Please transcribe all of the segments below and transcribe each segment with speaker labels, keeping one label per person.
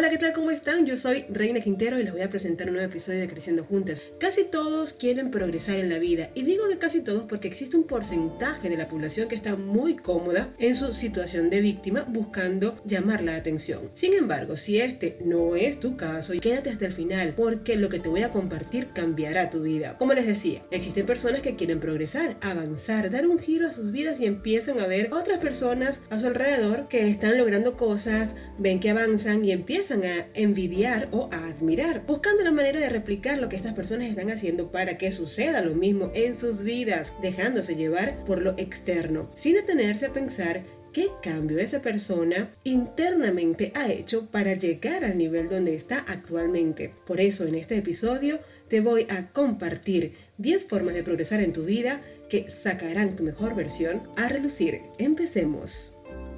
Speaker 1: Hola, ¿qué tal? ¿Cómo están? Yo soy Reina Quintero y les voy a presentar un nuevo episodio de Creciendo Juntas. Casi todos quieren progresar en la vida y digo de casi todos porque existe un porcentaje de la población que está muy cómoda en su situación de víctima buscando llamar la atención. Sin embargo, si este no es tu caso, quédate hasta el final porque lo que te voy a compartir cambiará tu vida. Como les decía, existen personas que quieren progresar, avanzar, dar un giro a sus vidas y empiezan a ver otras personas a su alrededor que están logrando cosas, ven que avanzan y empiezan a envidiar o a admirar, buscando la manera de replicar lo que estas personas están haciendo para que suceda lo mismo en sus vidas, dejándose llevar por lo externo, sin detenerse a pensar qué cambio esa persona internamente ha hecho para llegar al nivel donde está actualmente. Por eso en este episodio te voy a compartir 10 formas de progresar en tu vida que sacarán tu mejor versión a relucir. Empecemos.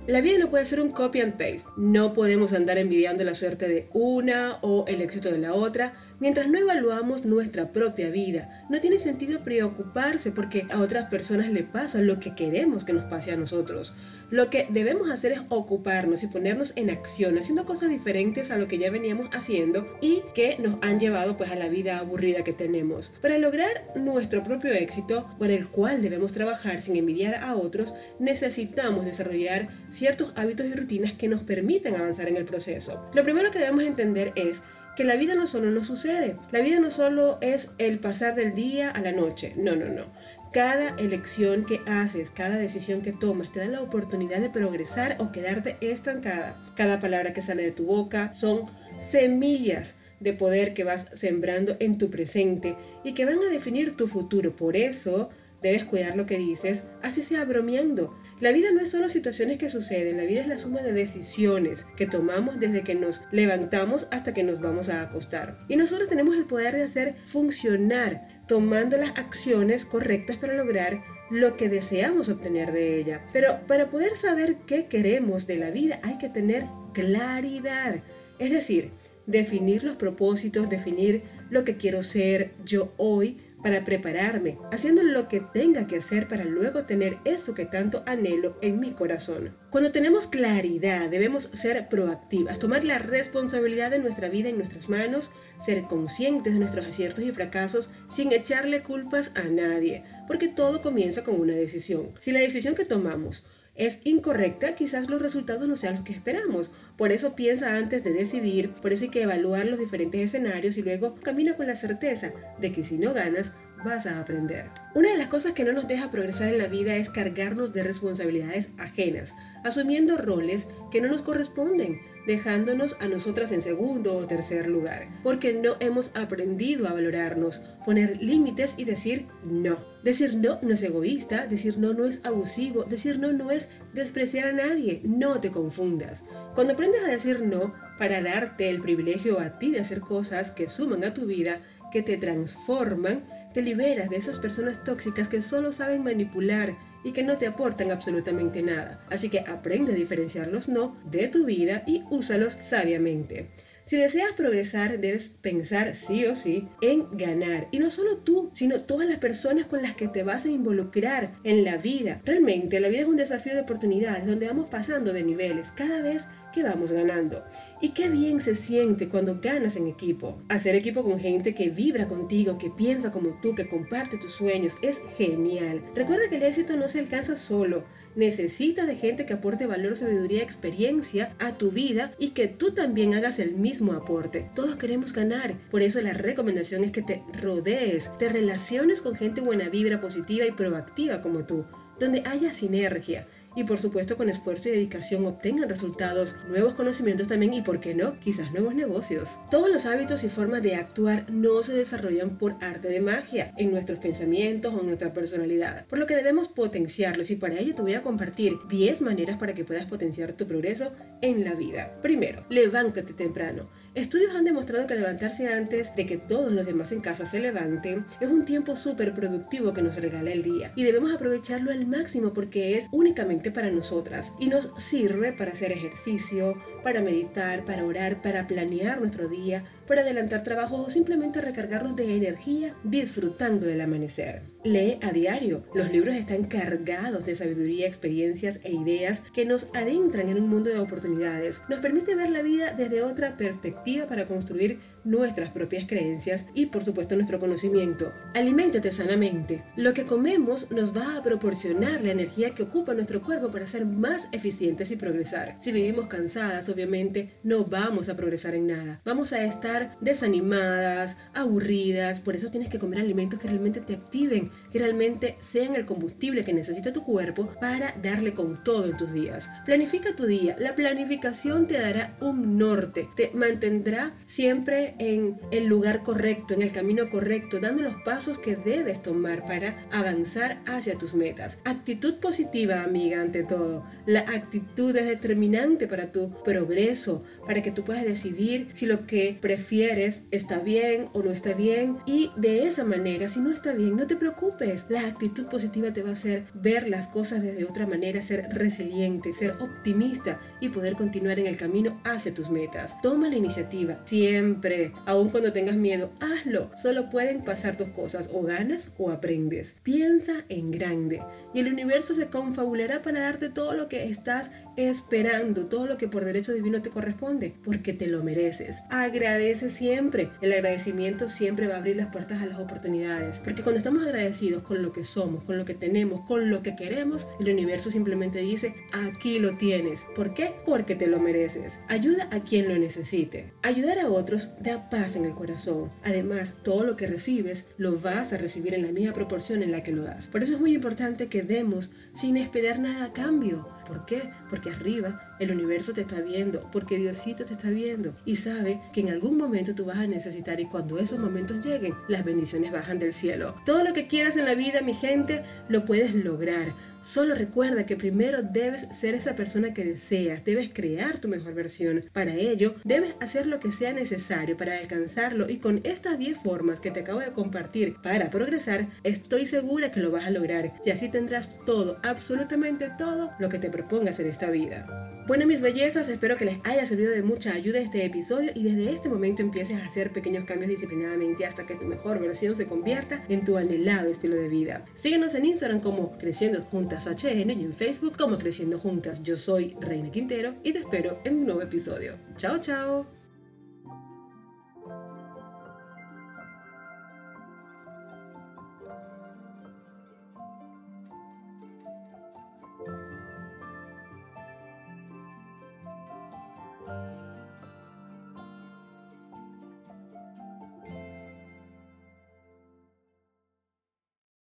Speaker 1: La vida no puede ser un copy and paste. No podemos andar envidiando la suerte de una o el éxito de la otra mientras no evaluamos nuestra propia vida. No tiene sentido preocuparse porque a otras personas le pasa lo que queremos que nos pase a nosotros. Lo que debemos hacer es ocuparnos y ponernos en acción, haciendo cosas diferentes a lo que ya veníamos haciendo y que nos han llevado pues a la vida aburrida que tenemos. Para lograr nuestro propio éxito, por el cual debemos trabajar sin envidiar a otros, necesitamos desarrollar ciertos hábitos y rutinas que nos permitan avanzar en el proceso. Lo primero que debemos entender es que la vida no solo nos sucede, la vida no solo es el pasar del día a la noche, no, no, no. Cada elección que haces, cada decisión que tomas te da la oportunidad de progresar o quedarte estancada. Cada palabra que sale de tu boca son semillas de poder que vas sembrando en tu presente y que van a definir tu futuro. Por eso debes cuidar lo que dices, así sea bromeando. La vida no es solo situaciones que suceden, la vida es la suma de decisiones que tomamos desde que nos levantamos hasta que nos vamos a acostar. Y nosotros tenemos el poder de hacer funcionar tomando las acciones correctas para lograr lo que deseamos obtener de ella. Pero para poder saber qué queremos de la vida hay que tener claridad. Es decir, definir los propósitos, definir lo que quiero ser yo hoy para prepararme, haciendo lo que tenga que hacer para luego tener eso que tanto anhelo en mi corazón. Cuando tenemos claridad, debemos ser proactivas, tomar la responsabilidad de nuestra vida en nuestras manos, ser conscientes de nuestros aciertos y fracasos sin echarle culpas a nadie, porque todo comienza con una decisión. Si la decisión que tomamos es incorrecta, quizás los resultados no sean los que esperamos. Por eso piensa antes de decidir, por eso hay que evaluar los diferentes escenarios y luego camina con la certeza de que si no ganas, vas a aprender. Una de las cosas que no nos deja progresar en la vida es cargarnos de responsabilidades ajenas, asumiendo roles que no nos corresponden dejándonos a nosotras en segundo o tercer lugar, porque no hemos aprendido a valorarnos, poner límites y decir no. Decir no no es egoísta, decir no no es abusivo, decir no no es despreciar a nadie, no te confundas. Cuando aprendes a decir no para darte el privilegio a ti de hacer cosas que suman a tu vida, que te transforman, te liberas de esas personas tóxicas que solo saben manipular y que no te aportan absolutamente nada. Así que aprende a diferenciar los no de tu vida y úsalos sabiamente. Si deseas progresar, debes pensar sí o sí en ganar. Y no solo tú, sino todas las personas con las que te vas a involucrar en la vida. Realmente la vida es un desafío de oportunidades donde vamos pasando de niveles cada vez que vamos ganando. Y qué bien se siente cuando ganas en equipo. Hacer equipo con gente que vibra contigo, que piensa como tú, que comparte tus sueños, es genial. Recuerda que el éxito no se alcanza solo. Necesitas de gente que aporte valor, sabiduría, experiencia a tu vida y que tú también hagas el mismo aporte. Todos queremos ganar. Por eso la recomendación es que te rodees, te relaciones con gente buena vibra, positiva y proactiva como tú, donde haya sinergia y por supuesto con esfuerzo y dedicación obtengan resultados, nuevos conocimientos también y, por qué no, quizás nuevos negocios. Todos los hábitos y formas de actuar no se desarrollan por arte de magia en nuestros pensamientos o en nuestra personalidad, por lo que debemos potenciarlos y para ello te voy a compartir 10 maneras para que puedas potenciar tu progreso en la vida. Primero, levántate temprano. Estudios han demostrado que levantarse antes de que todos los demás en casa se levanten es un tiempo súper productivo que nos regala el día y debemos aprovecharlo al máximo porque es únicamente para nosotras y nos sirve para hacer ejercicio, para meditar, para orar, para planear nuestro día, para adelantar trabajo o simplemente recargarnos de energía disfrutando del amanecer. Lee a diario. Los libros están cargados de sabiduría, experiencias e ideas que nos adentran en un mundo de oportunidades. Nos permite ver la vida desde otra perspectiva para construir nuestras propias creencias y por supuesto nuestro conocimiento. Aliméntate sanamente. Lo que comemos nos va a proporcionar la energía que ocupa nuestro cuerpo para ser más eficientes y progresar. Si vivimos cansadas, obviamente no vamos a progresar en nada. Vamos a estar desanimadas, aburridas, por eso tienes que comer alimentos que realmente te activen, que realmente sean el combustible que necesita tu cuerpo para darle con todo en tus días. Planifica tu día. La planificación te dará un norte, te mantendrá siempre en el lugar correcto, en el camino correcto, dando los pasos que debes tomar para avanzar hacia tus metas. Actitud positiva, amiga, ante todo. La actitud es determinante para tu progreso, para que tú puedas decidir si lo que prefieres está bien o no está bien. Y de esa manera, si no está bien, no te preocupes. La actitud positiva te va a hacer ver las cosas desde otra manera, ser resiliente, ser optimista y poder continuar en el camino hacia tus metas. Toma la iniciativa, siempre, aun cuando tengas miedo, hazlo. Solo pueden pasar dos cosas, o ganas o aprendes. Piensa en grande y el universo se confabulará para darte todo lo que estás esperando, todo lo que por derecho divino te corresponde, porque te lo mereces. Agradece siempre. El agradecimiento siempre va a abrir las puertas a las oportunidades, porque cuando estamos agradecidos con lo que somos, con lo que tenemos, con lo que queremos, el universo simplemente dice, aquí lo tienes. ¿Por qué? Porque te lo mereces. Ayuda a quien lo necesite. Ayudar a otros da paz en el corazón. Además, todo lo que recibes lo vas a recibir en la misma proporción en la que lo das. Por eso es muy importante que demos sin esperar nada a cambio. ¿Por qué? Porque arriba el universo te está viendo, porque Diosito te está viendo y sabe que en algún momento tú vas a necesitar y cuando esos momentos lleguen, las bendiciones bajan del cielo. Todo lo que quieras en la vida, mi gente, lo puedes lograr Solo recuerda que primero debes ser esa persona que deseas, debes crear tu mejor versión. Para ello, debes hacer lo que sea necesario para alcanzarlo y con estas 10 formas que te acabo de compartir para progresar, estoy segura que lo vas a lograr y así tendrás todo, absolutamente todo lo que te propongas en esta vida. Bueno, mis bellezas, espero que les haya servido de mucha ayuda este episodio y desde este momento empieces a hacer pequeños cambios disciplinadamente hasta que tu mejor versión se convierta en tu anhelado estilo de vida. Síguenos en Instagram como Creciendo Juntas HN y en Facebook como Creciendo Juntas. Yo soy Reina Quintero y te espero en un nuevo episodio. Chao, chao.